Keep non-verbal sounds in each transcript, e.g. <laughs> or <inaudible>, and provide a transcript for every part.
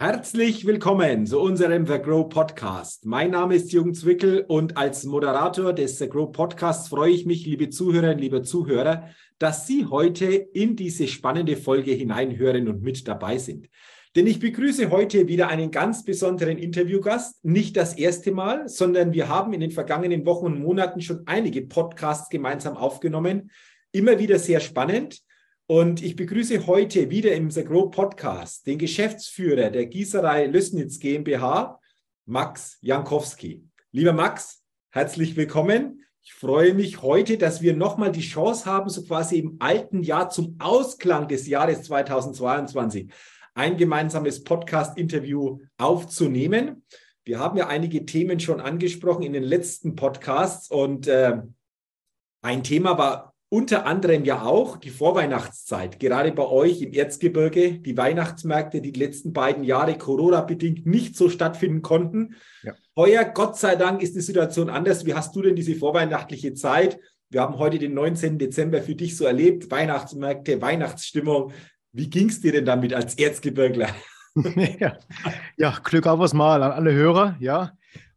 Herzlich willkommen zu unserem The Grow Podcast. Mein Name ist Jürgen Zwickel und als Moderator des The Grow Podcasts freue ich mich, liebe Zuhörerinnen, liebe Zuhörer, dass Sie heute in diese spannende Folge hineinhören und mit dabei sind. Denn ich begrüße heute wieder einen ganz besonderen Interviewgast. Nicht das erste Mal, sondern wir haben in den vergangenen Wochen und Monaten schon einige Podcasts gemeinsam aufgenommen. Immer wieder sehr spannend. Und ich begrüße heute wieder im The Grow Podcast den Geschäftsführer der Gießerei Lößnitz GmbH, Max Jankowski. Lieber Max, herzlich willkommen. Ich freue mich heute, dass wir nochmal die Chance haben, so quasi im alten Jahr zum Ausklang des Jahres 2022 ein gemeinsames Podcast-Interview aufzunehmen. Wir haben ja einige Themen schon angesprochen in den letzten Podcasts und äh, ein Thema war unter anderem ja auch die Vorweihnachtszeit, gerade bei euch im Erzgebirge, die Weihnachtsmärkte, die, die letzten beiden Jahre Corona-bedingt nicht so stattfinden konnten. Ja. Heuer, Gott sei Dank, ist die Situation anders. Wie hast du denn diese vorweihnachtliche Zeit? Wir haben heute den 19. Dezember für dich so erlebt. Weihnachtsmärkte, Weihnachtsstimmung. Wie ging es dir denn damit als Erzgebirgler? <laughs> ja. ja, Glück auf was mal an alle Hörer. Ja,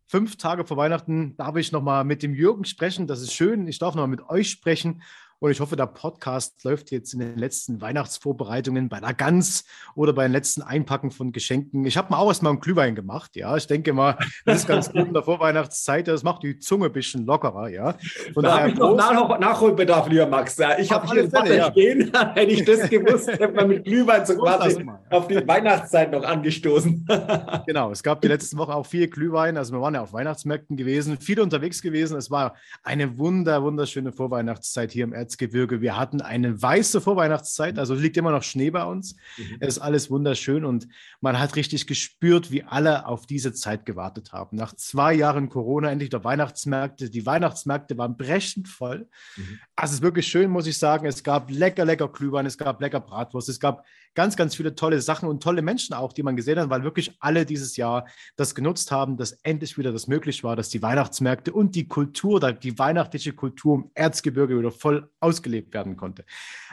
fünf Tage vor Weihnachten darf ich nochmal mit dem Jürgen sprechen. Das ist schön. Ich darf nochmal mit euch sprechen. Und ich hoffe, der Podcast läuft jetzt in den letzten Weihnachtsvorbereitungen bei der Gans oder bei den letzten Einpacken von Geschenken. Ich habe mal auch erstmal einen Glühwein gemacht. Ja, ich denke mal, das ist ganz gut in der Vorweihnachtszeit. Das macht die Zunge ein bisschen lockerer. Ja, von da habe ich noch Nach Nachholbedarf, lieber Max. Ja, ich habe hier Fälle, ja. stehen. <laughs> Hätte ich das gewusst, hätte man mit Glühwein so quasi auf die Weihnachtszeit noch angestoßen. <laughs> genau, es gab die letzten Wochen auch viel Glühwein. Also wir waren ja auf Weihnachtsmärkten gewesen, viel unterwegs gewesen. Es war eine wunder, wunderschöne Vorweihnachtszeit hier im Erd Erzgebirge. Wir hatten eine weiße Vorweihnachtszeit, mhm. also liegt immer noch Schnee bei uns. Mhm. Es ist alles wunderschön und man hat richtig gespürt, wie alle auf diese Zeit gewartet haben. Nach zwei Jahren Corona endlich der Weihnachtsmärkte. Die Weihnachtsmärkte waren brechend voll. Mhm. Also es ist wirklich schön, muss ich sagen. Es gab lecker, lecker Glühwein, es gab lecker Bratwurst, es gab ganz, ganz viele tolle Sachen und tolle Menschen auch, die man gesehen hat, weil wirklich alle dieses Jahr das genutzt haben, dass endlich wieder das möglich war, dass die Weihnachtsmärkte und die Kultur, die weihnachtliche Kultur im Erzgebirge wieder voll ausgelebt werden konnte.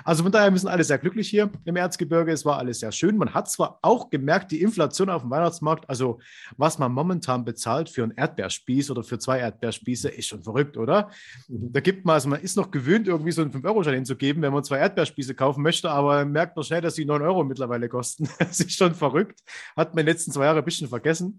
Also von daher müssen alle sehr glücklich hier im Erzgebirge. Es war alles sehr schön. Man hat zwar auch gemerkt, die Inflation auf dem Weihnachtsmarkt, also was man momentan bezahlt für einen Erdbeerspieß oder für zwei Erdbeerspieße, ist schon verrückt, oder? Mhm. Da gibt man, also man ist noch gewöhnt, irgendwie so einen 5-Euro-Schein hinzugeben, wenn man zwei Erdbeerspieße kaufen möchte, aber merkt man schnell, dass die 9 Euro mittlerweile kosten. <laughs> Das ist schon verrückt. Hat man in den letzten zwei Jahren ein bisschen vergessen.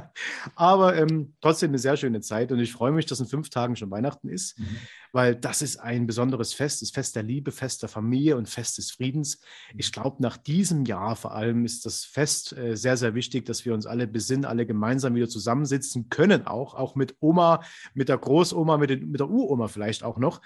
<laughs> aber ähm, trotzdem eine sehr schöne Zeit und ich freue mich, dass in fünf Tagen schon Weihnachten ist, mhm. weil das ist ein besonderes Fest, das Fest der Liebe, Fest der Familie und Fest des Friedens. Ich mhm. glaube, nach diesem Jahr vor allem ist das Fest äh, sehr, sehr wichtig, dass wir uns alle besinnen, alle gemeinsam wieder zusammensitzen können, auch, auch mit Oma, mit der Großoma, mit, den, mit der Uroma vielleicht auch noch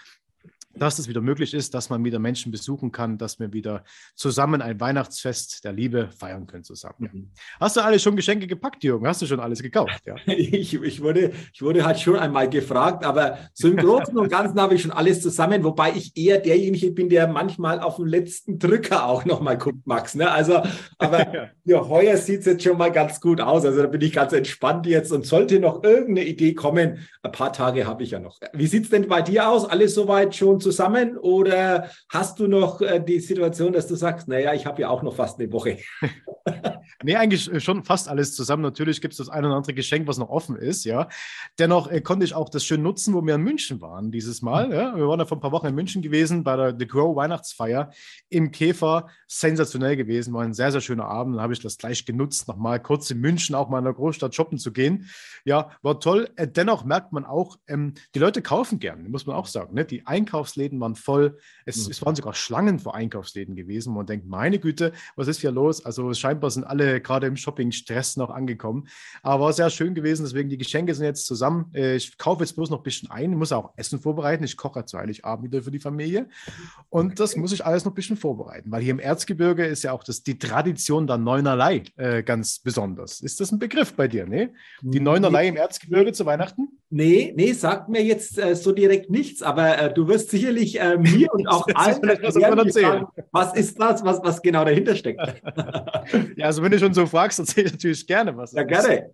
dass es wieder möglich ist, dass man wieder Menschen besuchen kann, dass wir wieder zusammen ein Weihnachtsfest der Liebe feiern können zusammen. Mhm. Hast du alles schon Geschenke gepackt, Jürgen? Hast du schon alles gekauft? Ja. <laughs> Ich, ich, wurde, ich wurde halt schon einmal gefragt, aber so im Großen und Ganzen habe ich schon alles zusammen, wobei ich eher derjenige bin, der manchmal auf den letzten Drücker auch nochmal guckt, Max. Ne? Also, aber <laughs> ja, heuer sieht es jetzt schon mal ganz gut aus. Also da bin ich ganz entspannt jetzt und sollte noch irgendeine Idee kommen, ein paar Tage habe ich ja noch. Wie sieht es denn bei dir aus? Alles soweit schon zusammen oder hast du noch äh, die Situation, dass du sagst, naja, ich habe ja auch noch fast eine Woche? <laughs> nee, eigentlich äh, schon fast alles zusammen. Natürlich gibt es das ein oder andere Geschenk, was noch offen ist, ja. Dennoch äh, konnte ich auch das schön nutzen, wo wir in München waren dieses Mal. Ja. Wir waren ja vor ein paar Wochen in München gewesen bei der The Grow Weihnachtsfeier im Käfer. Sensationell gewesen, war ein sehr, sehr schöner Abend. Da habe ich das gleich genutzt, nochmal kurz in München auch mal in der Großstadt shoppen zu gehen. Ja, war toll. Dennoch merkt man auch, ähm, die Leute kaufen gern, muss man auch sagen. Ne? Die Einkaufs Einkaufsläden waren voll. Es, mhm. es, waren sogar Schlangen vor Einkaufsläden gewesen. Man denkt, meine Güte, was ist hier los? Also scheinbar sind alle gerade im Shopping-Stress noch angekommen. Aber war sehr schön gewesen. Deswegen die Geschenke sind jetzt zusammen. Äh, ich kaufe jetzt bloß noch ein bisschen ein. Ich muss auch Essen vorbereiten. Ich koche zu Heiligabend wieder für die Familie. Und das muss ich alles noch ein bisschen vorbereiten, weil hier im Erzgebirge ist ja auch das, die Tradition der Neunerlei äh, ganz besonders. Ist das ein Begriff bei dir, ne? Die Neunerlei im Erzgebirge zu Weihnachten? Nee, nee, sagt mir jetzt äh, so direkt nichts, aber äh, du wirst sicherlich äh, mir und auch <laughs> allen erklären, sagen, was ist das, was, was genau dahinter steckt. <laughs> ja, also wenn du schon so fragst, erzähle ich natürlich gerne was. Ja, gerne.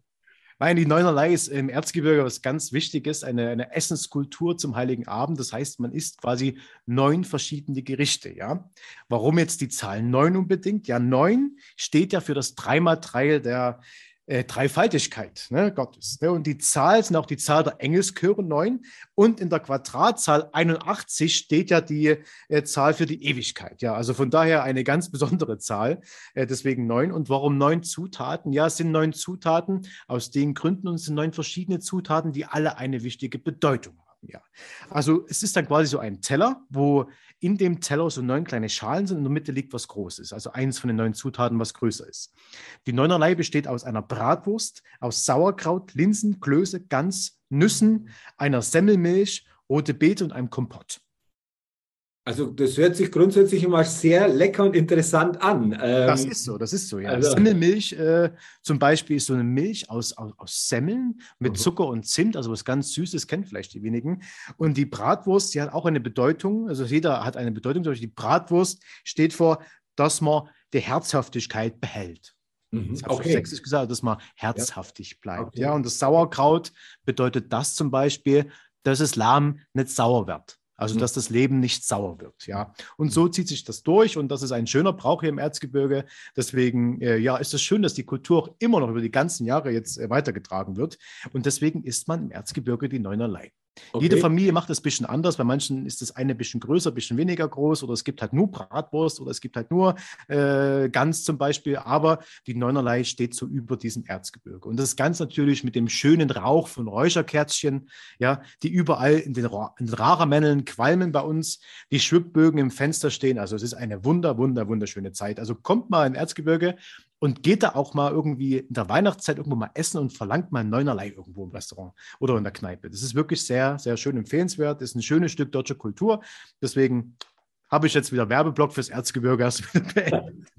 Nein, die Neunerlei ist im Erzgebirge was ganz Wichtiges, eine, eine Essenskultur zum Heiligen Abend. Das heißt, man isst quasi neun verschiedene Gerichte. Ja? Warum jetzt die Zahl neun unbedingt? Ja, neun steht ja für das Dreimal-Drei der äh, Dreifaltigkeit ne, Gottes. Ne? Und die Zahl sind auch die Zahl der Engelschöre 9. Und in der Quadratzahl 81 steht ja die äh, Zahl für die Ewigkeit. Ja, also von daher eine ganz besondere Zahl, äh, deswegen 9. Und warum neun Zutaten? Ja, es sind neun Zutaten aus den Gründen und es sind neun verschiedene Zutaten, die alle eine wichtige Bedeutung haben. Ja, also es ist dann quasi so ein Teller, wo in dem Teller so neun kleine Schalen sind und in der Mitte liegt was Großes, also eins von den neun Zutaten, was größer ist. Die Neunerlei besteht aus einer Bratwurst, aus Sauerkraut, Linsen, Klöße, Gans, Nüssen, einer Semmelmilch, rote Beete und einem Kompott. Also das hört sich grundsätzlich immer sehr lecker und interessant an. Ähm, das ist so, das ist so, ja. Also, Semmelmilch äh, zum Beispiel ist so eine Milch aus, aus, aus Semmeln mit mhm. Zucker und Zimt, also was ganz Süßes, kennen vielleicht die wenigen. Und die Bratwurst, die hat auch eine Bedeutung, also jeder hat eine Bedeutung. Die Bratwurst steht vor, dass man die Herzhaftigkeit behält. Mhm. Das okay. sächsisch gesagt, dass man herzhaftig bleibt. Okay. Ja, und das Sauerkraut bedeutet das zum Beispiel, dass das Lamm nicht sauer wird. Also, mhm. dass das Leben nicht sauer wird, ja. Und so zieht sich das durch und das ist ein schöner Brauch hier im Erzgebirge. Deswegen, äh, ja, ist es schön, dass die Kultur auch immer noch über die ganzen Jahre jetzt äh, weitergetragen wird. Und deswegen isst man im Erzgebirge die Neunerlei. Okay. Jede Familie macht das ein bisschen anders. Bei manchen ist das eine ein bisschen größer, ein bisschen weniger groß oder es gibt halt nur Bratwurst oder es gibt halt nur äh, Gans zum Beispiel. Aber die Neunerlei steht so über diesem Erzgebirge. Und das ist ganz natürlich mit dem schönen Rauch von Räucherkerzchen, ja, die überall in den, in den Raramänneln qualmen bei uns, die Schwibbögen im Fenster stehen. Also es ist eine wunder, wunder, wunderschöne Zeit. Also kommt mal in Erzgebirge und geht da auch mal irgendwie in der Weihnachtszeit irgendwo mal essen und verlangt mal neunerlei irgendwo im Restaurant oder in der Kneipe. Das ist wirklich sehr, sehr schön empfehlenswert. Das ist ein schönes Stück deutscher Kultur. Deswegen habe ich jetzt wieder Werbeblock fürs Erzgebirge.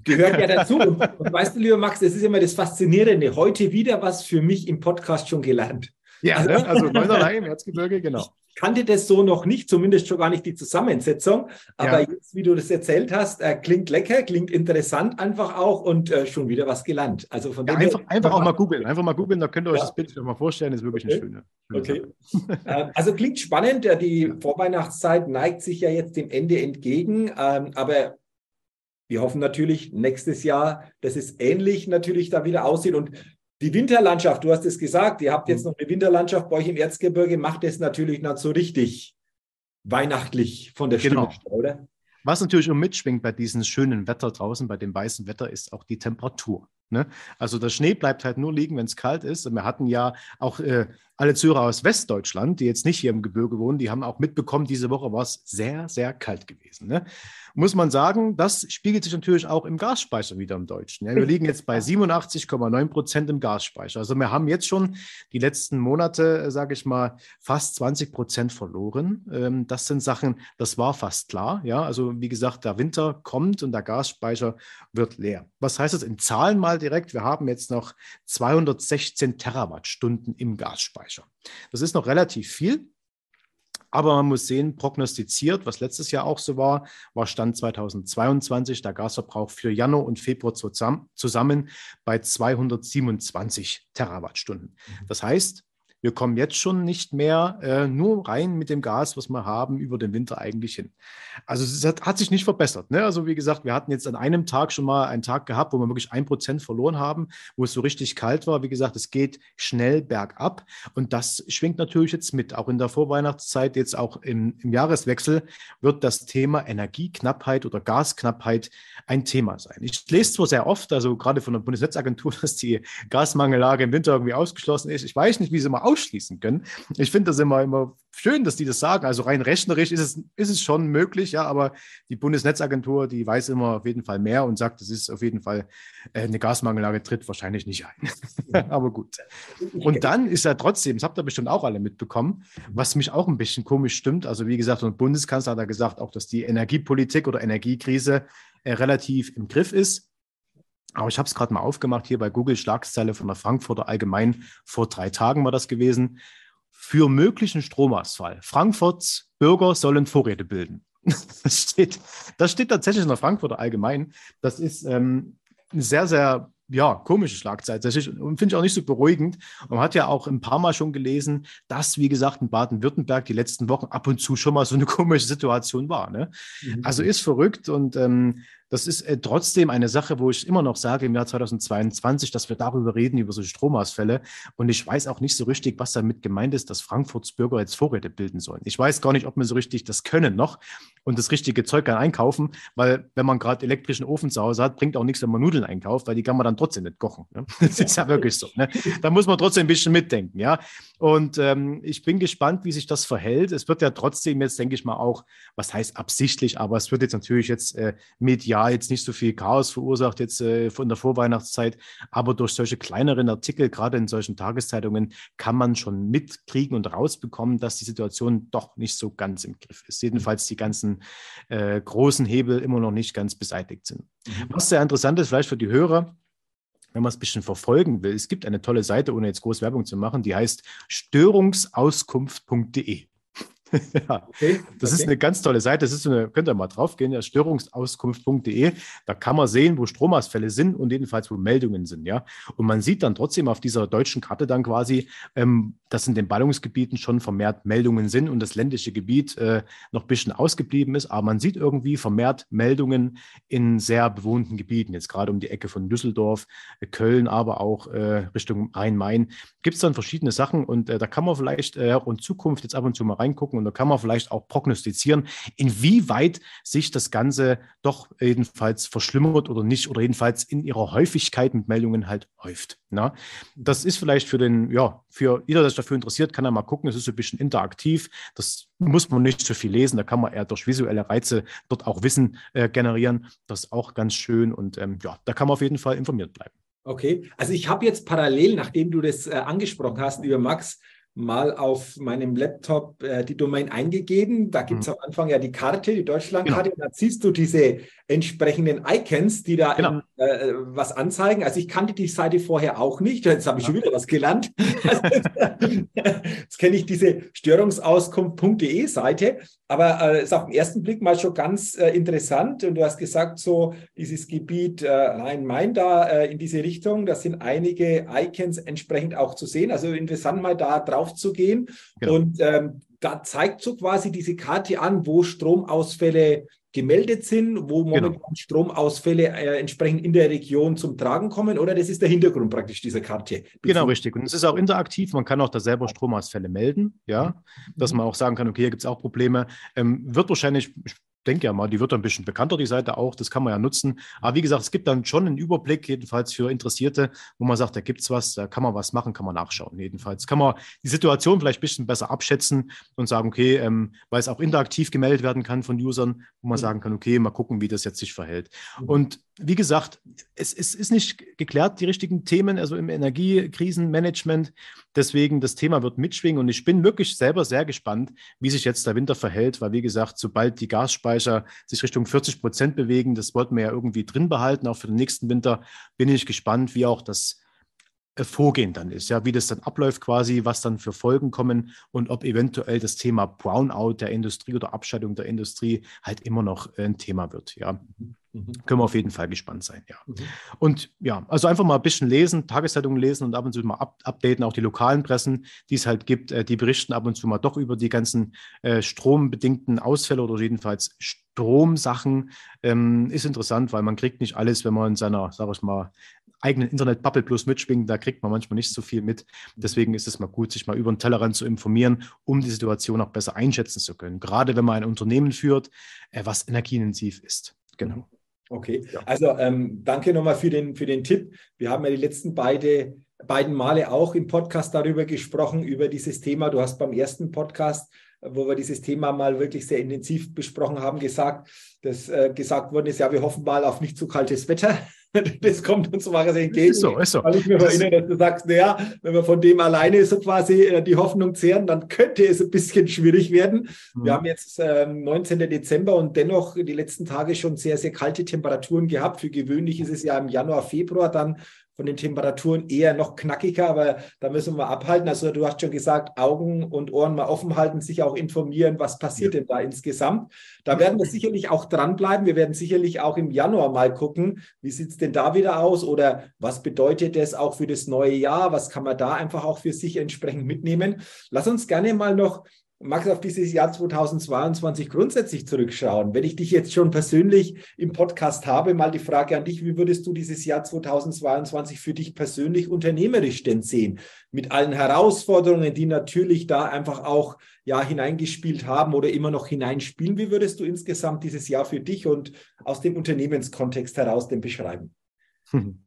Gehört ja dazu. Und, und weißt du, lieber Max, das ist immer das Faszinierende. Heute wieder was für mich im Podcast schon gelernt. Ja, also, ne? also Neunerlei im Erzgebirge, genau kannte das so noch nicht, zumindest schon gar nicht die Zusammensetzung. Aber ja. jetzt, wie du das erzählt hast, äh, klingt lecker, klingt interessant einfach auch und äh, schon wieder was gelernt. Also von ja, einfach, einfach auch mal googeln, einfach mal googeln, da könnt ihr euch ja. das Bild mal vorstellen, ist wirklich okay. eine schöne. schöne okay. <laughs> äh, also klingt spannend. Die Vorweihnachtszeit neigt sich ja jetzt dem Ende entgegen, ähm, aber wir hoffen natürlich nächstes Jahr, dass es ähnlich natürlich da wieder aussieht und die Winterlandschaft, du hast es gesagt, ihr habt jetzt mhm. noch eine Winterlandschaft bei euch im Erzgebirge, macht es natürlich nicht so richtig weihnachtlich von der genau. oder? Was natürlich auch mitschwingt bei diesem schönen Wetter draußen, bei dem weißen Wetter, ist auch die Temperatur. Ne? Also der Schnee bleibt halt nur liegen, wenn es kalt ist. Und wir hatten ja auch äh, alle Zuhörer aus Westdeutschland, die jetzt nicht hier im Gebirge wohnen, die haben auch mitbekommen, diese Woche war es sehr, sehr kalt gewesen. Ne? Muss man sagen, das spiegelt sich natürlich auch im Gasspeicher wieder im Deutschen. Ja? Wir liegen jetzt bei 87,9 Prozent im Gasspeicher. Also wir haben jetzt schon die letzten Monate, äh, sage ich mal, fast 20 Prozent verloren. Ähm, das sind Sachen, das war fast klar. Ja? Also wie gesagt, der Winter kommt und der Gasspeicher wird leer. Was heißt das in Zahlen mal direkt? Wir haben jetzt noch 216 Terawattstunden im Gasspeicher. Speicher. Das ist noch relativ viel. Aber man muss sehen, prognostiziert, was letztes Jahr auch so war, war Stand 2022 der Gasverbrauch für Januar und Februar zusammen, bei 227 Terawattstunden. Mhm. Das heißt, wir kommen jetzt schon nicht mehr äh, nur rein mit dem Gas, was wir haben, über den Winter eigentlich hin. Also es hat, hat sich nicht verbessert. Ne? Also wie gesagt, wir hatten jetzt an einem Tag schon mal einen Tag gehabt, wo wir wirklich ein Prozent verloren haben, wo es so richtig kalt war. Wie gesagt, es geht schnell bergab und das schwingt natürlich jetzt mit. Auch in der Vorweihnachtszeit, jetzt auch im, im Jahreswechsel, wird das Thema Energieknappheit oder Gasknappheit ein Thema sein. Ich lese zwar sehr oft, also gerade von der Bundesnetzagentur, <laughs> dass die Gasmangellage im Winter irgendwie ausgeschlossen ist. Ich weiß nicht, wie sie mal ausschließen können. Ich finde das immer, immer schön, dass die das sagen. Also rein rechnerisch ist es, ist es schon möglich, ja, aber die Bundesnetzagentur, die weiß immer auf jeden Fall mehr und sagt, es ist auf jeden Fall äh, eine Gasmangellage tritt wahrscheinlich nicht ein. <laughs> aber gut. Und dann ist ja trotzdem, das habt ihr bestimmt auch alle mitbekommen, was mich auch ein bisschen komisch stimmt. Also wie gesagt, der Bundeskanzler hat ja gesagt, auch dass die Energiepolitik oder Energiekrise äh, relativ im Griff ist. Aber ich habe es gerade mal aufgemacht hier bei Google Schlagzeile von der Frankfurter Allgemein. Vor drei Tagen war das gewesen. Für möglichen Stromausfall. Frankfurts Bürger sollen Vorräte bilden. <laughs> Das steht, das steht tatsächlich in der Frankfurter Allgemein. Das ist ähm, eine sehr, sehr ja, komische Schlagzeile. Und finde ich auch nicht so beruhigend. Man hat ja auch ein paar Mal schon gelesen, dass, wie gesagt, in Baden-Württemberg die letzten Wochen ab und zu schon mal so eine <laughs> komische Situation war. Ne? Mhm. Also ist verrückt und ähm, das ist äh, trotzdem eine Sache, wo ich immer noch sage im Jahr 2022, dass wir darüber reden, über so Stromausfälle. Und ich weiß auch nicht so richtig, was damit gemeint ist, dass Frankfurts Bürger jetzt Vorräte bilden sollen. Ich weiß gar nicht, ob wir so richtig das können noch und das richtige Zeug dann einkaufen, weil wenn man gerade elektrischen Ofen zu Hause hat, bringt auch nichts, wenn man Nudeln einkauft, weil die kann man dann trotzdem nicht kochen. Ne? <laughs> Das ist ja wirklich so. Ne? Da muss man trotzdem ein bisschen mitdenken, ja. Und ähm, ich bin gespannt, wie sich das verhält. Es wird ja trotzdem jetzt, denke ich mal, auch, was heißt absichtlich, aber es wird jetzt natürlich jetzt äh, medial jetzt nicht so viel Chaos verursacht jetzt äh, von der Vorweihnachtszeit, aber durch solche kleineren Artikel, gerade in solchen Tageszeitungen, kann man schon mitkriegen und rausbekommen, dass die Situation doch nicht so ganz im Griff ist. Jedenfalls die ganzen äh, großen Hebel immer noch nicht ganz beseitigt sind. Mhm. Was sehr interessant ist, vielleicht für die Hörer, wenn man es ein bisschen verfolgen will, es gibt eine tolle Seite, ohne jetzt groß Werbung zu machen, die heißt störungsauskunft.de. <laughs> ja, okay, das okay. ist eine ganz tolle Seite. Das ist eine, könnt ihr mal draufgehen, ja, störungsauskunft.de. Da kann man sehen, wo Stromausfälle sind und jedenfalls, wo Meldungen sind. Ja. Und man sieht dann trotzdem auf dieser deutschen Karte dann quasi, ähm, dass in den Ballungsgebieten schon vermehrt Meldungen sind und das ländliche Gebiet äh, noch ein bisschen ausgeblieben ist. Aber man sieht irgendwie vermehrt Meldungen in sehr bewohnten Gebieten, jetzt gerade um die Ecke von Düsseldorf, äh, Köln, aber auch äh, Richtung Rhein-Main. Gibt es dann verschiedene Sachen und äh, da kann man vielleicht äh, auch in Zukunft jetzt ab und zu mal reingucken und da kann man vielleicht auch prognostizieren, inwieweit sich das Ganze doch jedenfalls verschlimmert oder nicht oder jedenfalls in ihrer Häufigkeit mit Meldungen halt häuft. Na? Ne? Das ist vielleicht für den, ja, für jeder, der sich dafür interessiert, kann er mal gucken. Es ist ein bisschen interaktiv. Das muss man nicht so viel lesen. Da kann man eher durch visuelle Reize dort auch Wissen äh, generieren. Das ist auch ganz schön und ähm, ja, da kann man auf jeden Fall informiert bleiben. Okay, also ich habe jetzt parallel, nachdem du das äh, angesprochen hast, lieber Max, mal auf meinem Laptop äh, die Domain eingegeben. Da gibt es mhm. am Anfang ja die Karte, die Deutschlandkarte. Genau. Da siehst du diese entsprenden Icons, die da genau. in, äh, was anzeigen. Also ich kannte die Seite vorher auch nicht. Jetzt habe ich schon wieder was gelernt. Jetzt kenne ich diese störungsauskunft.de Seite. Aber äh, ist auf den ersten Blick mal schon ganz äh, interessant. Und du hast gesagt, so dieses Gebiet äh, Rhein-Main da äh, in diese Richtung, da sind einige Icons entsprechend auch zu sehen. Also interessant mal da drauf drauf zu gehen. Genau. Und ähm, da zeigt so quasi diese Karte an, wo Stromausfälle gemeldet sind, wo genau. momentan genau. Stromausfälle äh, entsprechend in der Region zum Tragen kommen, oder das ist der Hintergrund praktisch dieser Karte. Genau, richtig. Und es ist auch interaktiv, man kann auch da selber Stromausfälle melden, ja, dass man auch sagen kann, okay, hier gibt es auch Probleme. Ähm, wird wahrscheinlich denke ja mal, die wird ein bisschen bekannter, die Seite auch. Das kann man ja nutzen. Aber wie gesagt, es gibt dann schon einen Überblick, jedenfalls für Interessierte, wo man sagt, da gibt es was, da kann man was machen, kann man nachschauen. Jedenfalls kann man die Situation vielleicht ein bisschen besser abschätzen und sagen, okay, ähm, weil es auch interaktiv gemeldet werden kann von Usern, wo man mhm. sagen kann, okay, mal gucken, wie das jetzt sich verhält. Mhm. Und wie gesagt, es, es, ist nicht geklärt, die richtigen Themen, also im Energiekrisenmanagement. Deswegen, das Thema wird mitschwingen und ich bin wirklich selber sehr gespannt, wie sich jetzt der Winter verhält, weil, wie gesagt, sobald die Gasspeicher sich Richtung 40 Prozent bewegen, das wollten wir ja irgendwie drin behalten, auch für den nächsten Winter, bin ich gespannt, wie auch das äh, Vorgehen dann ist, ja, wie das dann abläuft quasi, was dann für Folgen kommen und ob eventuell das Thema Brownout der Industrie oder Abschaltung der Industrie halt immer noch ein Thema wird, ja. Mhm. Mhm. Können wir auf jeden Fall gespannt sein, ja. Mhm. Und ja, also einfach mal ein bisschen lesen, Tageszeitungen lesen und ab und zu mal up updaten, auch die lokalen Pressen, die es halt gibt, äh, die berichten ab und zu mal doch über die ganzen äh, strombedingten Ausfälle oder jedenfalls Stromsachen. Ähm, ist interessant, weil man kriegt nicht alles, wenn man in seiner, sag ich mal, eigenen Internet-Bubble plus mitschwingt, da kriegt man manchmal nicht so viel mit. Deswegen ist es mal gut, sich mal über den Tellerrand zu informieren, um die Situation auch besser einschätzen zu können. Gerade wenn man ein Unternehmen führt, äh, was energieintensiv ist. Genau. Okay, ja. also ähm, danke nochmal für den, für den Tipp. Wir haben ja die letzten beide, beiden Male auch im Podcast darüber gesprochen, über dieses Thema. Du hast beim ersten Podcast, wo wir dieses Thema mal wirklich sehr intensiv besprochen haben, gesagt, dass äh, gesagt worden ist, ja, wir hoffen mal auf nicht zu kaltes Wetter. Das kommt uns quasi entgegen. Ist so, ist so. Weil ich mir erinnere, dass du sagst, naja, wenn wir von dem alleine so quasi äh, die Hoffnung zehren, dann könnte es ein bisschen schwierig werden. Mhm. Wir haben jetzt äh, 19. Dezember und dennoch die letzten Tage schon sehr, sehr kalte Temperaturen gehabt. Für gewöhnlich ist es ja im Januar, Februar dann von den Temperaturen eher noch knackiger, aber da müssen wir abhalten. Also du hast schon gesagt, Augen und Ohren mal offen halten, sich auch informieren, was passiert ja. denn da insgesamt. Da werden wir sicherlich auch dranbleiben. Wir werden sicherlich auch im Januar mal gucken, wie sieht es denn da wieder aus oder was bedeutet das auch für das neue Jahr? Was kann man da einfach auch für sich entsprechend mitnehmen? Lass uns gerne mal noch Max, auf dieses Jahr 2022 grundsätzlich zurückschauen. Wenn ich dich jetzt schon persönlich im Podcast habe, mal die Frage an dich, wie würdest du dieses Jahr 2022 für dich persönlich unternehmerisch denn sehen? Mit allen Herausforderungen, die natürlich da einfach auch ja hineingespielt haben oder immer noch hineinspielen. Wie würdest du insgesamt dieses Jahr für dich und aus dem Unternehmenskontext heraus denn beschreiben? Hm.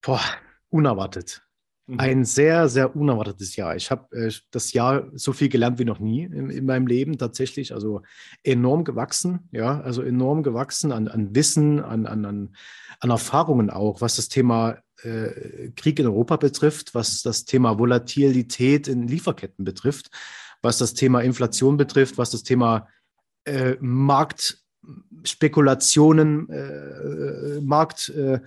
Boah, unerwartet. Mhm. Ein sehr, sehr unerwartetes Jahr. Ich habe äh, das Jahr so viel gelernt wie noch nie in, in, meinem Leben tatsächlich. Also enorm gewachsen, ja, also enorm gewachsen an, an Wissen, an, an, an, Erfahrungen auch, was das Thema äh, Krieg in Europa betrifft, was das Thema Volatilität in Lieferketten betrifft, was das Thema Inflation betrifft, was das Thema äh, Marktspekulationen, äh, Markt, äh,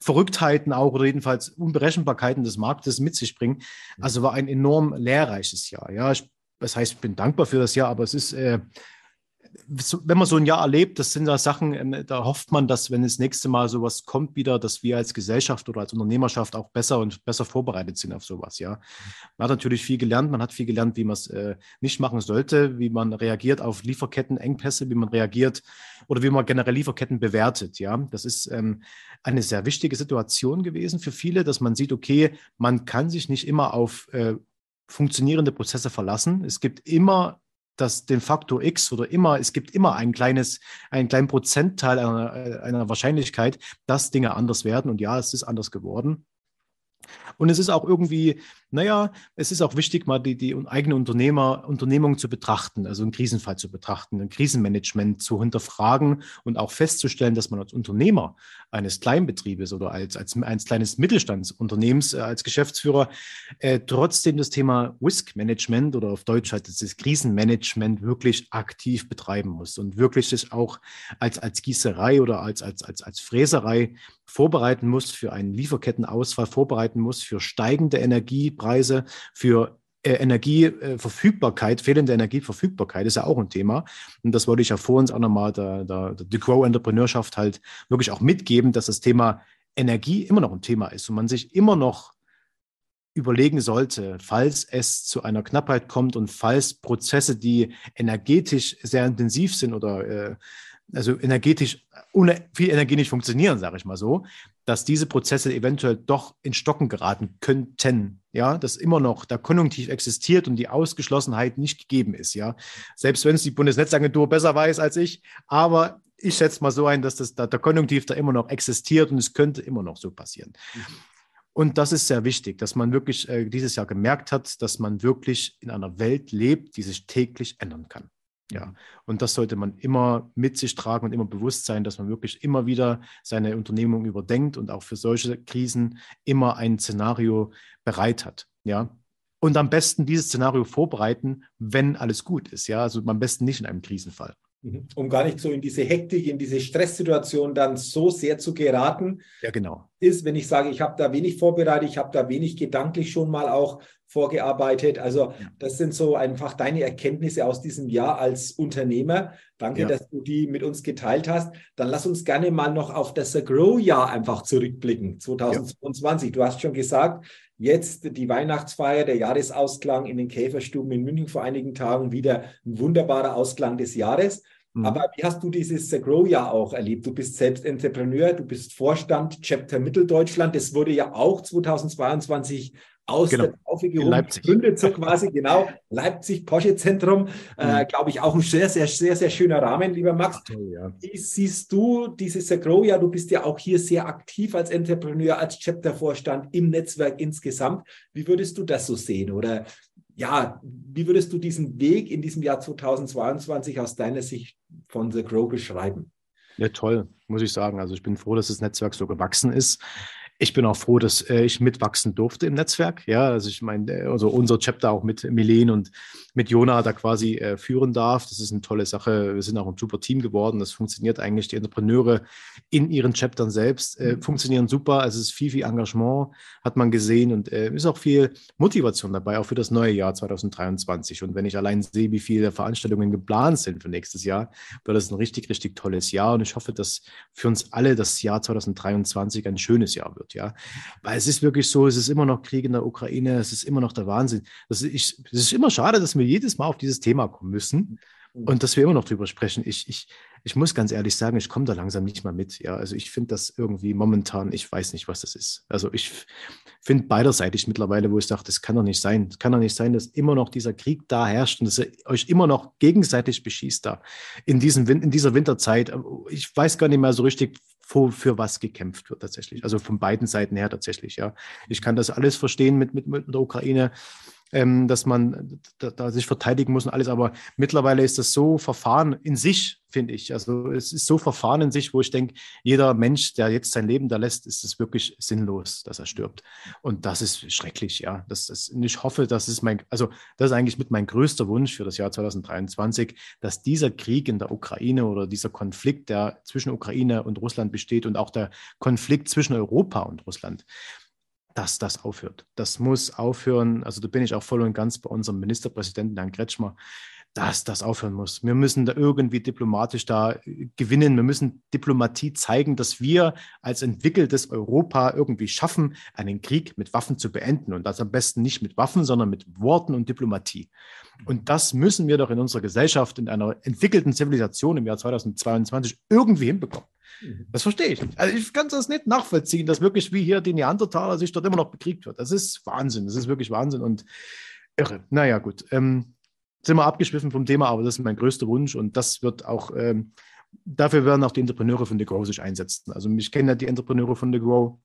Verrücktheiten auch oder jedenfalls Unberechenbarkeiten des Marktes mit sich bringen. Also war ein enorm lehrreiches Jahr. Ja, ich, das heißt, ich bin dankbar für das Jahr, aber es ist, äh, wenn man so ein Jahr erlebt, das sind da Sachen, ähm, da hofft man, dass wenn das nächste Mal sowas kommt wieder, dass wir als Gesellschaft oder als Unternehmerschaft auch besser und besser vorbereitet sind auf sowas, ja. Man hat natürlich viel gelernt, man hat viel gelernt, wie man es äh, nicht machen sollte, wie man reagiert auf Lieferkettenengpässe, wie man reagiert oder wie man generell Lieferketten bewertet, ja. Das ist ähm, eine sehr wichtige Situation gewesen für viele, dass man sieht, okay, man kann sich nicht immer auf äh, funktionierende Prozesse verlassen. Es gibt immer das, den Faktor X oder immer, es gibt immer ein kleines, einen kleinen Prozentteil einer, einer Wahrscheinlichkeit, dass Dinge anders werden. Und ja, es ist anders geworden. Und es ist auch irgendwie, naja, es ist auch wichtig, mal die, die eigene Unternehmer, Unternehmung zu betrachten, also einen Krisenfall zu betrachten, ein Krisenmanagement zu hinterfragen und auch festzustellen, dass man als Unternehmer eines Kleinbetriebes oder als, als eines kleines Mittelstandsunternehmens, äh, als Geschäftsführer, äh, trotzdem das Thema Risk-Management oder auf Deutsch halt das Krisenmanagement wirklich aktiv betreiben muss und wirklich sich auch als, als Gießerei oder als, als, als, als Fräserei vorbereiten muss für einen Lieferkettenausfall, vorbereiten muss für steigende Energiepreise, für äh, Energieverfügbarkeit, fehlende Energieverfügbarkeit ist ja auch ein Thema. Und das wollte ich ja vor uns auch nochmal der, der, der Grow Entrepreneurschaft halt wirklich auch mitgeben, dass das Thema Energie immer noch ein Thema ist und man sich immer noch überlegen sollte, falls es zu einer Knappheit kommt und falls Prozesse, die energetisch sehr intensiv sind oder äh, also energetisch, viel Energie nicht funktionieren, sage ich mal so, dass diese Prozesse eventuell doch in Stocken geraten könnten. Ja, dass immer noch der Konjunktiv existiert und die Ausgeschlossenheit nicht gegeben ist. Ja, selbst wenn es die Bundesnetzagentur besser weiß als ich, aber ich schätze mal so ein, dass das, der Konjunktiv da immer noch existiert und es könnte immer noch so passieren. Und das ist sehr wichtig, dass man wirklich äh, dieses Jahr gemerkt hat, dass man wirklich in einer Welt lebt, die sich täglich ändern kann. Ja, mhm. und das sollte man immer mit sich tragen und immer bewusst sein, dass man wirklich immer wieder seine Unternehmung überdenkt und auch für solche Krisen immer ein Szenario bereit hat. Ja, und am besten dieses Szenario vorbereiten, wenn alles gut ist. Ja, also am besten nicht in einem Krisenfall. Mhm. Um gar nicht so in diese Hektik, in diese Stresssituation dann so sehr zu geraten. Ja, genau. Ist, wenn ich sage, ich habe da wenig vorbereitet, ich habe da wenig gedanklich schon mal auch vorgearbeitet. Also das sind so einfach deine Erkenntnisse aus diesem Jahr als Unternehmer. Danke, ja. dass du die mit uns geteilt hast. Dann lass uns gerne mal noch auf das Grow-Jahr einfach zurückblicken, 2022. Ja. Du hast schon gesagt, jetzt die Weihnachtsfeier, der Jahresausklang in den Käferstuben in München vor einigen Tagen wieder ein wunderbarer Ausklang des Jahres. Mhm. Aber wie hast du dieses Grow-Jahr auch erlebt? Du bist selbst Entrepreneur, du bist Vorstand Chapter Mitteldeutschland. Das wurde ja auch 2022 aus genau. der Taufe gehoben, gründet so quasi, genau, Leipzig Porsche Zentrum, äh, mhm. glaube ich, auch ein sehr, sehr, sehr, sehr schöner Rahmen, lieber Max. Toll, ja. Wie siehst du dieses Grow ja, du bist ja auch hier sehr aktiv als Entrepreneur, als Chapter-Vorstand im Netzwerk insgesamt. Wie würdest du das so sehen? Oder ja, wie würdest du diesen Weg in diesem Jahr 2022 aus deiner Sicht von The Grow beschreiben? Ja, toll, muss ich sagen. Also ich bin froh, dass das Netzwerk so gewachsen ist Ich bin auch froh, dass äh, ich mitwachsen durfte im Netzwerk. Ja, also ich meine, äh, also unser Chapter auch mit Milen und mit Jona da quasi äh, führen darf. Das ist eine tolle Sache. Wir sind auch ein super Team geworden. Das funktioniert eigentlich. Die Entrepreneure in ihren Chaptern selbst äh, mhm. funktionieren super. Also es ist viel, viel Engagement, hat man gesehen und äh, ist auch viel Motivation dabei, auch für das neue Jahr 2023. Und wenn ich allein sehe, wie viele Veranstaltungen geplant sind für nächstes Jahr, wird das ein richtig, richtig tolles Jahr. Und ich hoffe, dass für uns alle das Jahr 2023 ein schönes Jahr wird. Ja, weil es ist wirklich so, es ist immer noch Krieg in der Ukraine, es ist immer noch der Wahnsinn. Das ist, es ist immer schade, dass wir jedes Mal auf dieses Thema kommen müssen. Und dass wir immer noch drüber sprechen. Ich, ich, ich muss ganz ehrlich sagen, ich komme da langsam nicht mal mit. Ja, also ich finde das irgendwie momentan, ich weiß nicht, was das ist. Also ich finde beiderseitig mittlerweile, wo ich sage, das kann doch nicht sein. Es kann doch nicht sein, dass immer noch dieser Krieg da herrscht und dass ihr euch immer noch gegenseitig beschießt da in, diesen, in dieser Winterzeit. Ich weiß gar nicht mehr so richtig, für, für was gekämpft wird tatsächlich. Also von beiden Seiten her tatsächlich, ja. Ich kann das alles verstehen mit, mit, mit der Ukraine ähm, dass man da, da, sich verteidigen muss und alles. Aber mittlerweile ist das so verfahren in sich, finde ich. Also es ist so verfahren in sich, wo ich denke, jeder Mensch, der jetzt sein Leben da lässt, ist es wirklich sinnlos, dass er stirbt. Und das ist schrecklich, ja. Das, das, ich hoffe, das ist mein, also das ist eigentlich mit mein größter Wunsch für das Jahr 2023, dass dieser Krieg in der Ukraine oder dieser Konflikt, der zwischen Ukraine und Russland besteht und auch der Konflikt zwischen Europa und Russland, dass das aufhört. Das muss aufhören. Also da bin ich auch voll und ganz bei unserem Ministerpräsidenten, Herrn Kretschmer, dass das aufhören muss. Wir müssen da irgendwie diplomatisch da äh, gewinnen. Wir müssen Diplomatie zeigen, dass wir als entwickeltes Europa irgendwie schaffen, einen Krieg mit Waffen zu beenden. Und das am besten nicht mit Waffen, sondern mit Worten und Diplomatie. Und das müssen wir doch in unserer Gesellschaft, in einer entwickelten Zivilisation im Jahr 2022 irgendwie hinbekommen. Mhm. Das verstehe ich nicht. Also ich kann das nicht nachvollziehen, dass wirklich wie hier die Neandertaler sich dort immer noch bekriegt wird. Das ist Wahnsinn. Das ist wirklich Wahnsinn und irre. Naja, gut. Ähm, sind wir abgeschwiffen vom Thema, aber das ist mein größter Wunsch und das wird auch, ähm, dafür werden auch die Entrepreneure von The Grow sich einsetzen. Also ich kenne ja die Entrepreneure von The Grow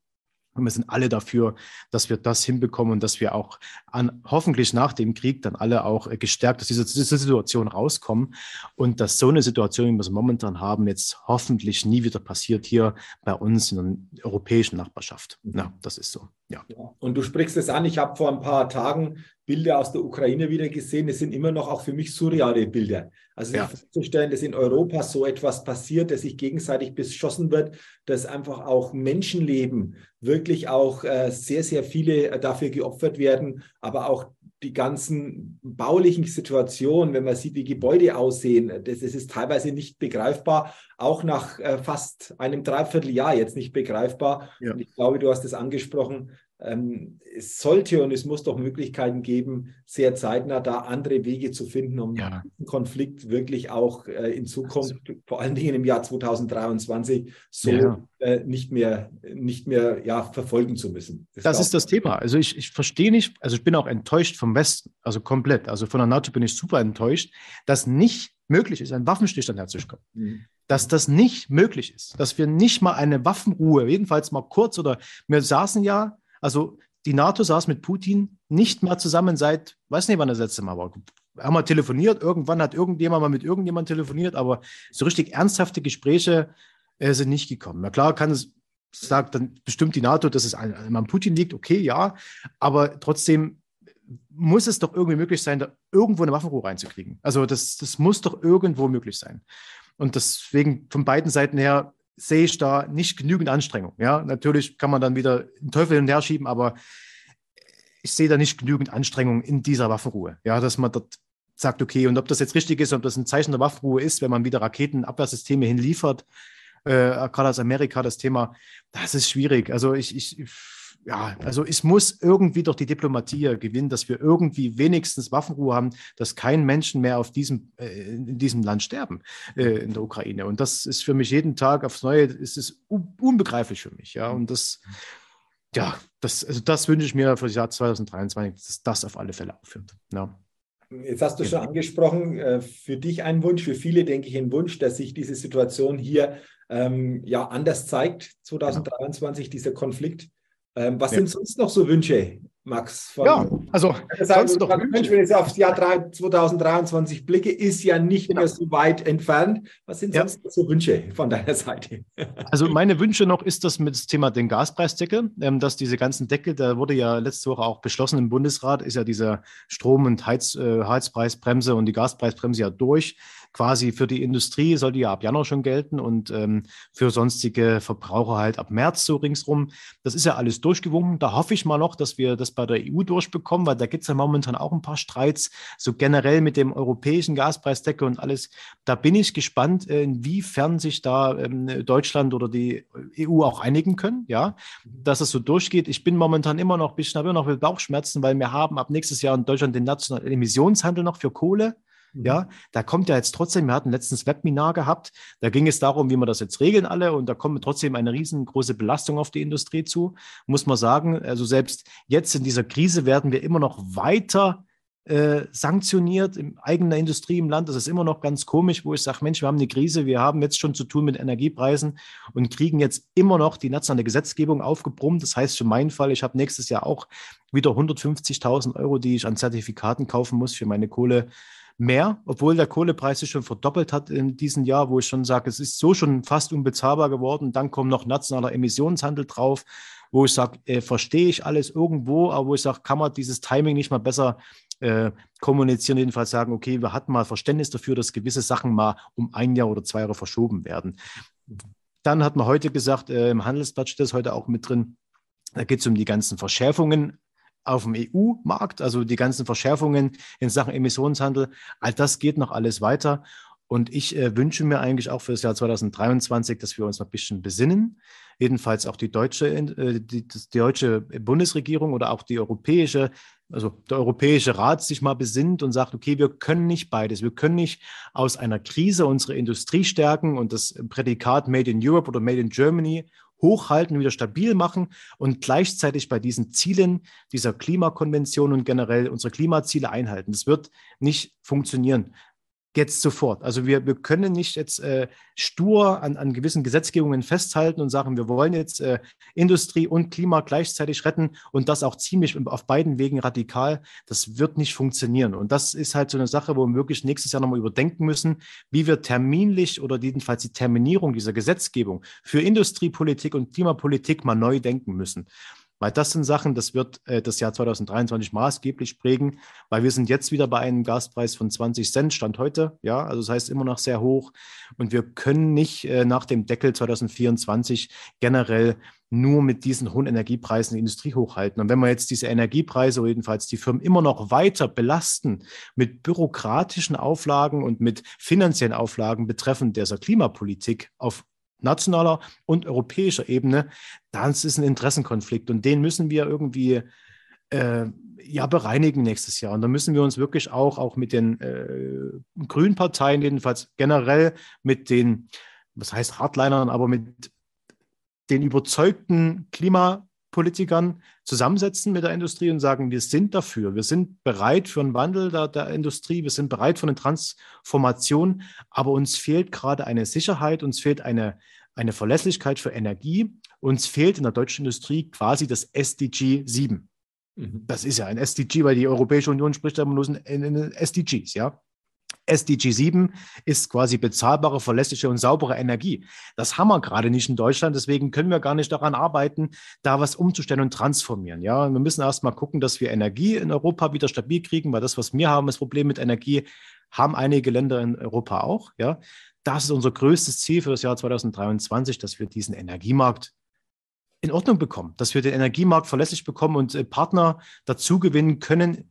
und wir sind alle dafür, dass wir das hinbekommen und dass wir auch an, hoffentlich nach dem Krieg dann alle auch äh, gestärkt aus dieser, dieser, Situation rauskommen und dass so eine Situation, wie wir es momentan haben, jetzt hoffentlich nie wieder passiert hier bei uns in der europäischen Nachbarschaft. Ja, das ist so. Ja. Und du sprichst es an. Ich habe vor ein paar Tagen Bilder aus der Ukraine wieder gesehen. Es sind immer noch auch für mich surreale Bilder. Also ja. festzustellen, dass in Europa so etwas passiert, dass sich gegenseitig beschossen wird, dass einfach auch Menschenleben wirklich auch äh, sehr, sehr viele äh, dafür geopfert werden, aber auch die ganzen baulichen Situationen, wenn man sieht, wie Gebäude aussehen, das, das ist teilweise nicht begreifbar, auch nach äh, fast einem Dreivierteljahr jetzt nicht begreifbar. Ja. Und ich glaube, du hast es angesprochen, es sollte und es muss doch Möglichkeiten geben, sehr zeitnah da andere Wege zu finden, um ja. diesen Konflikt wirklich auch äh, in Zukunft, also. vor allen Dingen im Jahr 2023, so ja. äh, nicht mehr, nicht mehr ja, verfolgen zu müssen. Das, das ist das Thema. Also ich, ich verstehe nicht, also ich bin auch enttäuscht vom Westen, also komplett. Also von der NATO bin ich super enttäuscht, dass nicht möglich ist, einen Waffenstillstand herzukommen. Mhm. Dass das nicht möglich ist, dass wir nicht mal eine Waffenruhe, jedenfalls mal kurz oder wir saßen ja also die NATO saß mit Putin nicht mehr zusammen seit, weiß nicht, wann das letzte Mal war. Haben wir telefoniert, irgendwann hat irgendjemand mal mit irgendjemandem telefoniert, aber so richtig ernsthafte Gespräche äh, sind nicht gekommen. Na klar kann es, sagt dann bestimmt die NATO, dass es an, an Putin liegt, okay, ja, aber trotzdem muss es doch irgendwie möglich sein, da irgendwo eine Waffenruhe reinzukriegen. Also das, das muss doch irgendwo möglich sein. Und deswegen von beiden Seiten her sehe ich da nicht genügend Anstrengung. Ja, natürlich kann man dann wieder den Teufel hin und her schieben, aber ich sehe da nicht genügend Anstrengung in dieser Waffenruhe. Ja, dass man dort sagt, okay, und ob das jetzt richtig ist, ob das ein Zeichen der Waffenruhe ist, wenn man wieder Raketenabwehrsysteme hinliefert, äh, gerade aus Amerika das Thema, das ist schwierig. Also ich, ich ja, also es muss irgendwie durch die Diplomatie gewinnen, dass wir irgendwie wenigstens Waffenruhe haben, dass kein Menschen mehr auf diesem, äh, in diesem Land sterben, äh, in der Ukraine. Und das ist für mich jeden Tag aufs Neue, ist es unbegreiflich für mich. Ja, und das, ja, das, also das wünsche ich mir für das Jahr 2023, dass das auf alle Fälle aufhört. Ja. Jetzt hast du schon angesprochen, äh, für dich ein Wunsch, für viele denke ich ein Wunsch, dass sich diese Situation hier ähm, ja anders zeigt, 2023, ja. dieser Konflikt. Ähm, was ja. sind sonst noch so Wünsche Max. ja, also das heißt, doch Mensch, wenn ich jetzt aufs Jahr 2023 blicke, ist ja nicht genau. mehr so weit entfernt. Was sind sonst ja. so Wünsche von deiner Seite? <laughs> Also meine Wünsche noch ist das mit dem Thema den Gaspreisdeckel, ähm, dass diese ganzen Deckel, da wurde ja letzte Woche auch beschlossen im Bundesrat, ist ja diese Strom- und Heiz, äh, Heizpreisbremse und die Gaspreisbremse ja durch quasi für die Industrie soll die ja ab Januar schon gelten und ähm, für sonstige Verbraucher halt ab März so ringsrum. Das ist ja alles durchgewunken. Da hoffe ich mal noch, dass wir das bei der EU durchbekommen, weil da gibt es ja momentan auch ein paar Streits, so generell mit dem europäischen Gaspreisdeckel und alles. Da bin ich gespannt, äh, inwiefern sich da ähm, Deutschland oder die EU auch einigen können, ja, dass es so durchgeht. Ich bin momentan immer noch ein bisschen, habe immer noch mit Bauchschmerzen, weil wir haben ab nächstes Jahr in Deutschland den nationalen Emissionshandel noch für Kohle. Ja, mhm. da kommt ja jetzt trotzdem, wir hatten letztens Webinar gehabt, da ging es darum, wie wir das jetzt regeln alle und da kommt trotzdem eine riesengroße Belastung auf die Industrie zu, muss man sagen. Also selbst jetzt in dieser Krise werden wir immer noch weiter äh, sanktioniert in eigener Industrie im Land. Das ist immer noch ganz komisch, wo ich sage, Mensch, wir haben eine Krise, wir haben jetzt schon zu tun mit Energiepreisen und kriegen jetzt immer noch die nationale Gesetzgebung aufgebrummt. Das heißt für meinen Fall, ich habe nächstes Jahr auch wieder 150.000 Euro, die ich an Zertifikaten kaufen muss für meine Kohle mehr, obwohl der Kohlepreis sich schon verdoppelt hat in diesem Jahr, wo ich schon sage, es ist so schon fast unbezahlbar geworden. Dann kommt noch nationaler Emissionshandel drauf, wo ich sage, äh, verstehe ich alles irgendwo, aber wo ich sage, kann man dieses Timing nicht mal besser äh, kommunizieren, jedenfalls sagen, okay, wir hatten mal Verständnis dafür, dass gewisse Sachen mal um ein Jahr oder zwei Jahre verschoben werden. Dann hat man heute gesagt, äh, im Handelsblatt steht das heute auch mit drin, da geht es um die ganzen Verschärfungen auf dem EU-Markt, also die ganzen Verschärfungen in Sachen Emissionshandel, all das geht noch alles weiter. Und ich äh, wünsche mir eigentlich auch für das Jahr 2023, dass wir uns noch ein bisschen besinnen. Jedenfalls auch die deutsche, äh, die, die, deutsche Bundesregierung oder auch die europäische, also der Europäische Rat sich mal besinnt und sagt, okay, wir können nicht beides. Wir können nicht aus einer Krise unsere Industrie stärken und das Prädikat Made in Europe oder Made in Germany hochhalten, wieder stabil machen und gleichzeitig bei diesen Zielen dieser Klimakonvention und generell unsere Klimaziele einhalten. Das wird nicht funktionieren jetzt sofort. Also wir, wir können nicht jetzt äh, stur an, an gewissen Gesetzgebungen festhalten und sagen, wir wollen jetzt äh, Industrie und Klima gleichzeitig retten und das auch ziemlich auf beiden Wegen radikal. Das wird nicht funktionieren. Und das ist halt so eine Sache, wo wir wirklich nächstes Jahr nochmal überdenken müssen, wie wir terminlich oder jedenfalls die Terminierung dieser Gesetzgebung für Industriepolitik und Klimapolitik mal neu denken müssen. Weil das sind Sachen, das wird äh, das Jahr 2023 maßgeblich prägen, weil wir sind jetzt wieder bei einem Gaspreis von 20 Cent, Stand heute. Ja, also das heißt immer noch sehr hoch. Und wir können nicht äh, nach dem Deckel 2024 generell nur mit diesen hohen Energiepreisen die Industrie hochhalten. Und wenn wir jetzt diese Energiepreise oder jedenfalls die Firmen immer noch weiter belasten mit bürokratischen Auflagen und mit finanziellen Auflagen betreffend dieser Klimapolitik auf nationaler und europäischer Ebene, das ist ein Interessenkonflikt und den müssen wir irgendwie äh, ja bereinigen nächstes Jahr. Und da müssen wir uns wirklich auch, auch mit den äh, grünen Parteien, jedenfalls generell mit den, was heißt Hardlinern, aber mit den überzeugten Klimapolitikern zusammensetzen mit der Industrie und sagen, wir sind dafür, wir sind bereit für einen Wandel der, der Industrie, wir sind bereit für eine Transformation, aber uns fehlt gerade eine Sicherheit, uns fehlt eine, eine Verlässlichkeit für Energie. Uns fehlt in der deutschen Industrie quasi das SDG 7. Mhm. Das ist ja ein SDG, weil die Europäische Union spricht immer nur in, in SDGs, ja. SDG 7 ist quasi bezahlbare, verlässliche und saubere Energie. Das haben wir gerade nicht in Deutschland, deswegen können wir gar nicht daran arbeiten, da was umzustellen und transformieren. Ja, wir müssen erst mal gucken, dass wir Energie in Europa wieder stabil kriegen, weil das, was wir haben, das Problem mit Energie, haben einige Länder in Europa auch. Ja, das ist unser größtes Ziel für das Jahr 2023, dass wir diesen Energiemarkt in Ordnung bekommen, dass wir den Energiemarkt verlässlich bekommen und äh, Partner dazu gewinnen können,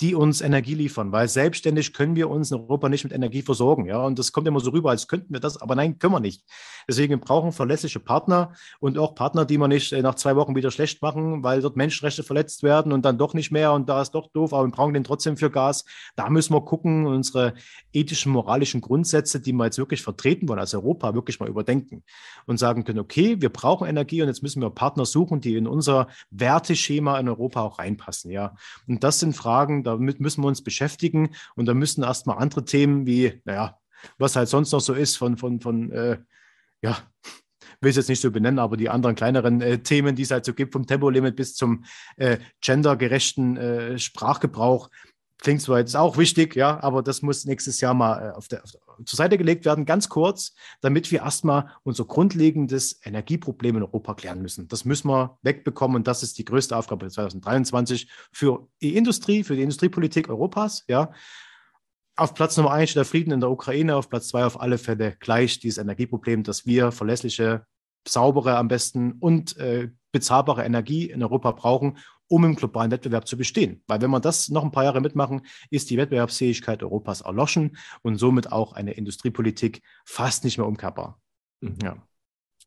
die uns Energie liefern, weil selbstständig können wir uns in Europa nicht mit Energie versorgen. Ja, und das kommt immer so rüber, als könnten wir das, aber nein, können wir nicht. Deswegen brauchen verlässliche Partner und auch Partner, die wir nicht äh, nach zwei Wochen wieder schlecht machen, weil dort Menschenrechte verletzt werden und dann doch nicht mehr und da ist doch doof, aber wir brauchen den trotzdem für Gas. Da müssen wir gucken, unsere ethischen, moralischen Grundsätze, die wir jetzt wirklich vertreten wollen als Europa, wirklich mal überdenken und sagen können, okay, wir brauchen Energie und jetzt müssen wir Partner suchen, die in unser Werteschema in Europa auch reinpassen. Ja, und das sind Fragen, damit müssen wir uns beschäftigen. Und da müssen erstmal andere Themen wie, naja, was halt sonst noch so ist von, von, von äh, ja, <laughs> will es jetzt nicht so benennen, aber die anderen kleineren äh, Themen, die es halt so gibt, vom Tempolimit bis zum äh, gendergerechten äh, Sprachgebrauch, klingt zwar jetzt auch wichtig, ja, aber das muss nächstes Jahr mal äh, auf der, auf zur Seite gelegt werden, ganz kurz, damit wir erstmal unser grundlegendes Energieproblem in Europa klären müssen. Das müssen wir wegbekommen und das ist die größte Aufgabe 2023 für die Industrie, für die Industriepolitik Europas, ja. Auf Platz Nummer eins steht der Frieden in der Ukraine, auf Platz zwei auf alle Fälle gleich dieses Energieproblem, dass wir verlässliche, saubere am besten und äh, bezahlbare Energie in Europa brauchen, um im globalen Wettbewerb zu bestehen. Weil wenn wir das noch ein paar Jahre mitmachen, ist die Wettbewerbsfähigkeit Europas erloschen und somit auch eine Industriepolitik fast nicht mehr umkehrbar. Mhm. Ja.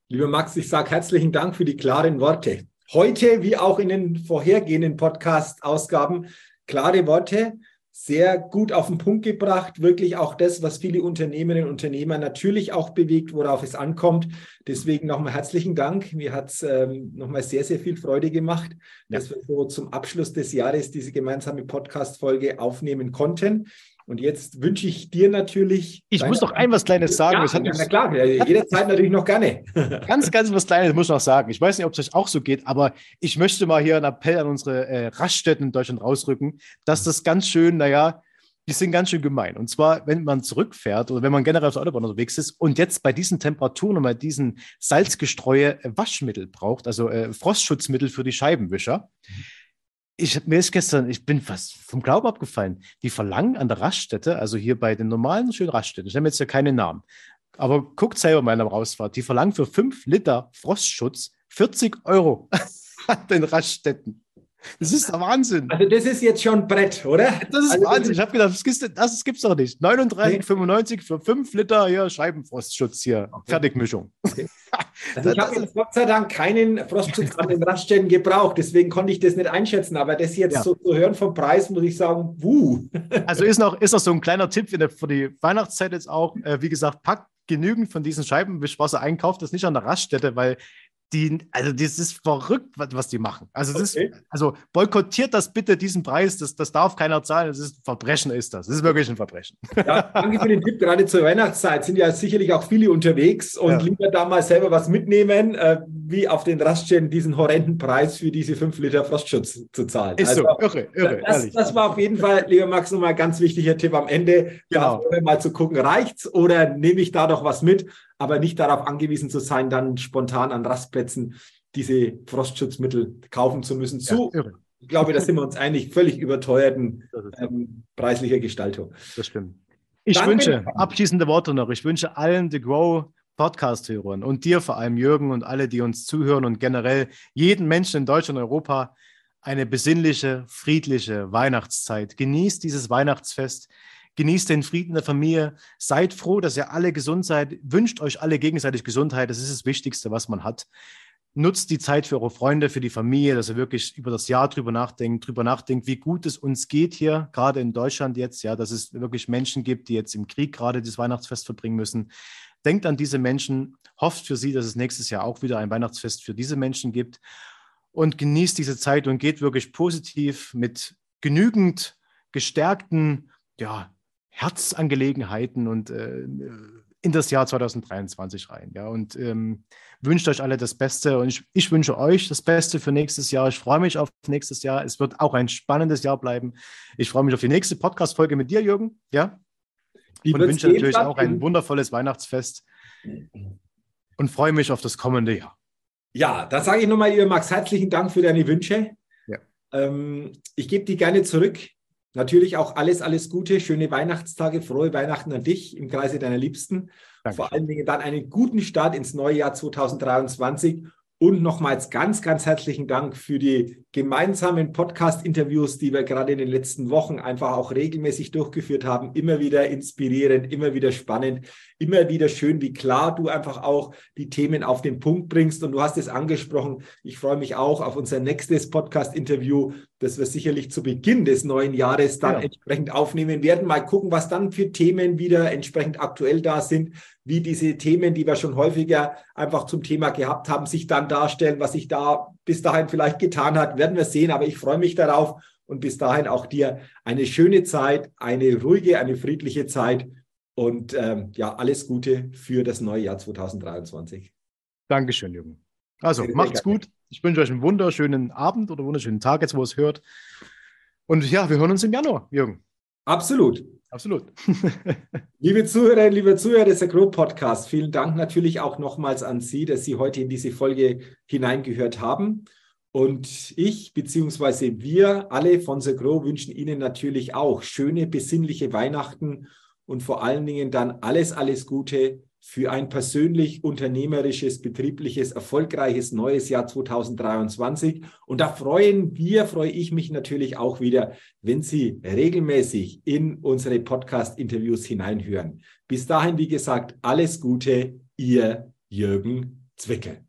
Lieber Max, ich sage herzlichen Dank für die klaren Worte. Heute, wie auch in den vorhergehenden Podcast-Ausgaben, klare Worte sehr gut auf den Punkt gebracht. Wirklich auch das, was viele Unternehmerinnen und Unternehmer natürlich auch bewegt, worauf es ankommt. Deswegen nochmal herzlichen Dank. Mir hat es ähm, nochmal sehr, sehr viel Freude gemacht, ja. dass wir so zum Abschluss des Jahres diese gemeinsame Podcast-Folge aufnehmen konnten. Und jetzt wünsche ich dir natürlich. Ich muss noch ein was Kleines sagen. Ja, ja, na klar, jederzeit natürlich noch gerne. <laughs> ganz, ganz was Kleines muss ich noch sagen. Ich weiß nicht, ob es euch auch so geht, aber ich möchte mal hier einen Appell an unsere äh, Raststätten in Deutschland rausrücken, dass das ganz schön, naja, die sind ganz schön gemein. Und zwar, wenn man zurückfährt oder wenn man generell auf der Autobahn unterwegs ist und jetzt bei diesen Temperaturen und bei diesen Salzgestreue Waschmittel braucht, also äh, Frostschutzmittel für die Scheibenwischer. Mhm ich mir ist gestern, ich bin fast vom Glauben abgefallen. Die verlangen an der Raststätte, also hier bei den normalen schönen Raststätten, ich nenne jetzt ja keine Namen, aber guckt selber mal in der Rausfahrt, die verlangen für fünf Liter Frostschutz 40 Euro <laughs> an den Raststätten. Das ist der Wahnsinn. Also das ist jetzt schon Brett, oder? Das ist also Wahnsinn. Ich habe gedacht, das gibt's, das gibt's doch nicht. 39,95 nee. für 5 Liter hier Scheibenfrostschutz hier. Okay. Fertigmischung. Okay. <laughs> Also ich habe Gott sei Dank keinen Frostschutz an den Raststätten gebraucht, deswegen konnte ich das nicht einschätzen. Aber das jetzt ja. so zu hören vom Preis, muss ich sagen, wuh. <laughs> Also ist noch, ist noch so ein kleiner Tipp für die Weihnachtszeit jetzt auch. Äh, wie gesagt, packt genügend von diesen Scheibenwischwasser einkauft, das nicht an der Raststätte, weil die, also das ist verrückt, was die machen. Also, das okay. ist, also boykottiert das bitte, diesen Preis, das, das darf keiner zahlen, das ist ein Verbrechen, ist das. Das ist wirklich ein Verbrechen. Ja, danke für den Tipp. Gerade zur Weihnachtszeit sind ja sicherlich auch viele unterwegs und ja. lieber da mal selber was mitnehmen, äh, wie auf den Raststätten diesen horrenden Preis für diese 5 Liter Frostschutz zu zahlen. Ist also, so, irre, irre. Das, das, war auf jeden Fall, lieber Max, nochmal ein ganz wichtiger Tipp am Ende, genau. da mal zu gucken, reicht's oder nehme ich da doch was mit? Aber nicht darauf angewiesen zu sein, dann spontan an Rastplätzen diese Frostschutzmittel kaufen zu müssen. Zu, ja, ich glaube, da sind wir uns einig, völlig überteuerten ähm, preislicher Gestaltung. Das stimmt. Ich Danke. wünsche, abschließende Worte noch, ich wünsche allen The Grow Podcast-Hörern und dir vor allem, Jürgen, und alle, die uns zuhören und generell jeden Menschen in Deutschland und Europa eine besinnliche, friedliche Weihnachtszeit. Genießt dieses Weihnachtsfest. Genießt den Frieden der Familie. Seid froh, dass ihr alle gesund seid. Wünscht euch alle gegenseitig Gesundheit. Das ist das Wichtigste, was man hat. Nutzt die Zeit für eure Freunde, für die Familie, dass ihr wirklich über das Jahr drüber nachdenkt, drüber nachdenkt, wie gut es uns geht hier, gerade in Deutschland jetzt, ja, dass es wirklich Menschen gibt, die jetzt im Krieg gerade das Weihnachtsfest verbringen müssen. Denkt an diese Menschen, hofft für sie, dass es nächstes Jahr auch wieder ein Weihnachtsfest für diese Menschen gibt und genießt diese Zeit und geht wirklich positiv mit genügend gestärkten, ja, Herzangelegenheiten und äh, in das Jahr 2023 rein. Ja, und ähm, wünscht euch alle das Beste und ich, ich, wünsche euch das Beste für nächstes Jahr. Ich freue mich auf nächstes Jahr. Es wird auch ein spannendes Jahr bleiben. Ich freue mich auf die nächste Podcast-Folge mit dir, Jürgen. Ja. Und wünsche natürlich auch ein wundervolles Weihnachtsfest und freue mich auf das kommende Jahr. Ja, da sage ich nochmal, lieber Max, herzlichen Dank für deine Wünsche. Ja. Ähm, ich gebe die gerne zurück. Natürlich auch alles, alles Gute, schöne Weihnachtstage, frohe Weihnachten an dich im Kreise deiner Liebsten. Dankeschön. Vor allen Dingen dann einen guten Start ins neue Jahr 2023 und nochmals ganz, ganz herzlichen Dank für die gemeinsamen Podcast-Interviews, die wir gerade in den letzten Wochen einfach auch regelmäßig durchgeführt haben. Immer wieder inspirierend, immer wieder spannend, immer wieder schön, wie klar du einfach auch die Themen auf den Punkt bringst. Und du hast es angesprochen. Ich freue mich auch auf unser nächstes Podcast-Interview, das wir sicherlich zu Beginn des neuen Jahres dann ja. entsprechend aufnehmen werden. Mal gucken, was dann für Themen wieder entsprechend aktuell da sind wie diese Themen, die wir schon häufiger einfach zum Thema gehabt haben, sich dann darstellen, was sich da bis dahin vielleicht getan hat, werden wir sehen. Aber ich freue mich darauf und bis dahin auch dir eine schöne Zeit, eine ruhige, eine friedliche Zeit und ähm, ja, alles Gute für das neue Jahr 2023. Dankeschön, Jürgen. Also, macht's gut. Ich wünsche euch einen wunderschönen Abend oder wunderschönen Tag, jetzt wo es hört. Und ja, wir hören uns im Januar, Jürgen. Absolut. Absolut. <laughs> liebe Zuhörerinnen, liebe Zuhörer des Agro Podcast, vielen Dank natürlich auch nochmals an Sie, dass Sie heute in diese Folge hineingehört haben. Und ich bzw. wir alle von The Grow wünschen Ihnen natürlich auch schöne, besinnliche Weihnachten und vor allen Dingen dann alles, alles Gute für ein persönlich unternehmerisches, betriebliches, erfolgreiches neues Jahr 2023. Und da freuen wir, freue ich mich natürlich auch wieder, wenn Sie regelmäßig in unsere Podcast-Interviews hineinhören. Bis dahin, wie gesagt, alles Gute, Ihr Jürgen Zwickel.